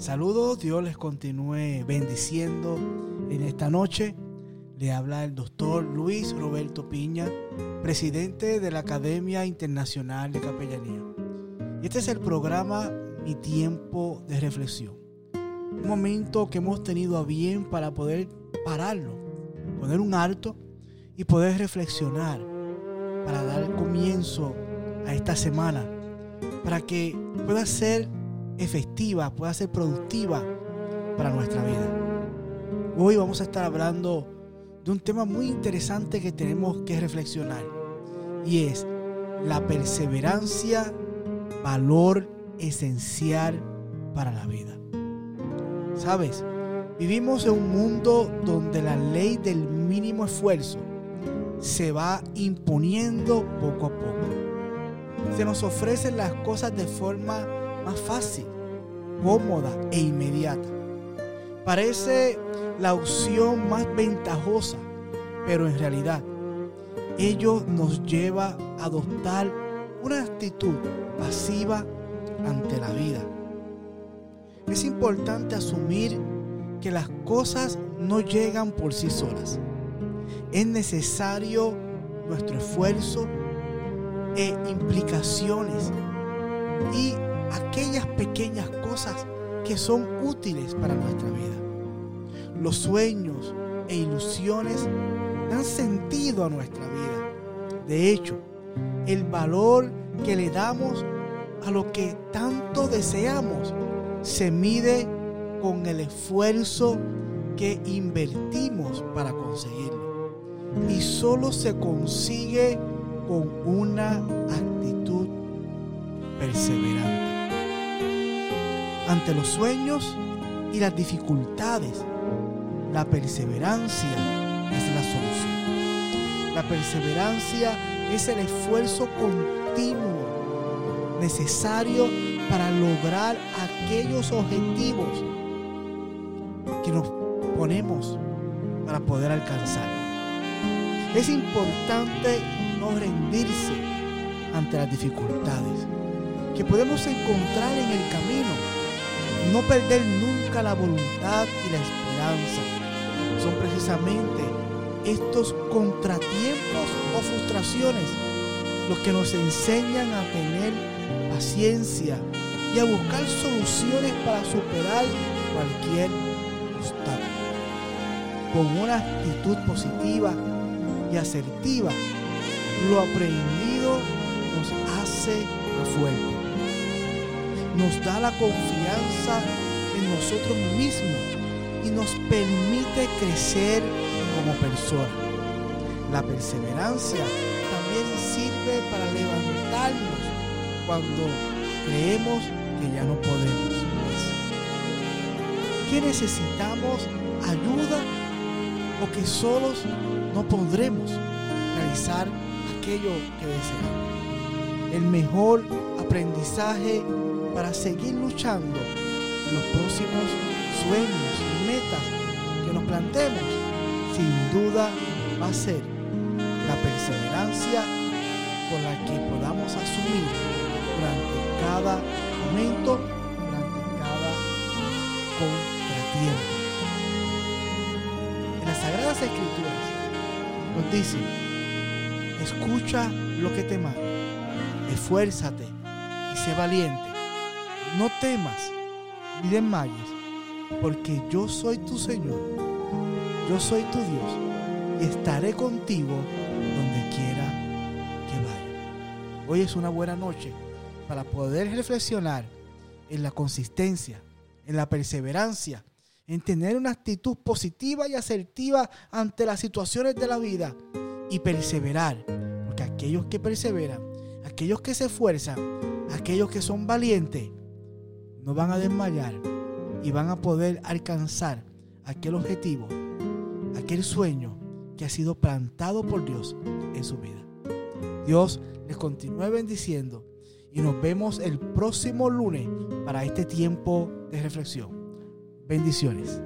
Saludos, Dios les continúe bendiciendo en esta noche. Le habla el doctor Luis Roberto Piña, presidente de la Academia Internacional de Capellanía. Este es el programa Mi Tiempo de Reflexión. Un momento que hemos tenido a bien para poder pararlo, poner un alto y poder reflexionar para dar comienzo a esta semana, para que pueda ser efectiva, pueda ser productiva para nuestra vida. Hoy vamos a estar hablando de un tema muy interesante que tenemos que reflexionar y es la perseverancia, valor esencial para la vida. ¿Sabes? Vivimos en un mundo donde la ley del mínimo esfuerzo se va imponiendo poco a poco. Se nos ofrecen las cosas de forma más fácil, cómoda e inmediata. Parece la opción más ventajosa, pero en realidad ello nos lleva a adoptar una actitud pasiva ante la vida. Es importante asumir que las cosas no llegan por sí solas. Es necesario nuestro esfuerzo e implicaciones y aquellas pequeñas cosas que son útiles para nuestra vida. Los sueños e ilusiones dan sentido a nuestra vida. De hecho, el valor que le damos a lo que tanto deseamos se mide con el esfuerzo que invertimos para conseguirlo. Y solo se consigue con una actitud perseverante ante los sueños y las dificultades, la perseverancia es la solución. La perseverancia es el esfuerzo continuo necesario para lograr aquellos objetivos que nos ponemos para poder alcanzar. Es importante no rendirse ante las dificultades que podemos encontrar en el camino no perder nunca la voluntad y la esperanza. Son precisamente estos contratiempos o frustraciones los que nos enseñan a tener paciencia y a buscar soluciones para superar cualquier obstáculo. Con una actitud positiva y asertiva, lo aprendido nos hace fuerte nos da la confianza en nosotros mismos y nos permite crecer como personas. La perseverancia también sirve para levantarnos cuando creemos que ya no podemos más. ¿Qué necesitamos? ¿Ayuda? ¿O que solos no podremos realizar aquello que deseamos? El mejor aprendizaje para seguir luchando los próximos sueños y metas que nos planteemos, sin duda va a ser la perseverancia con la que podamos asumir durante cada momento, durante cada contratiempo. En las Sagradas Escrituras nos dice, escucha lo que te mando, esfuérzate y sé valiente no temas ni desmayes, porque yo soy tu Señor, yo soy tu Dios y estaré contigo donde quiera que vaya. Hoy es una buena noche para poder reflexionar en la consistencia, en la perseverancia, en tener una actitud positiva y asertiva ante las situaciones de la vida y perseverar, porque aquellos que perseveran, aquellos que se esfuerzan, aquellos que son valientes, no van a desmayar y van a poder alcanzar aquel objetivo, aquel sueño que ha sido plantado por Dios en su vida. Dios les continúe bendiciendo y nos vemos el próximo lunes para este tiempo de reflexión. Bendiciones.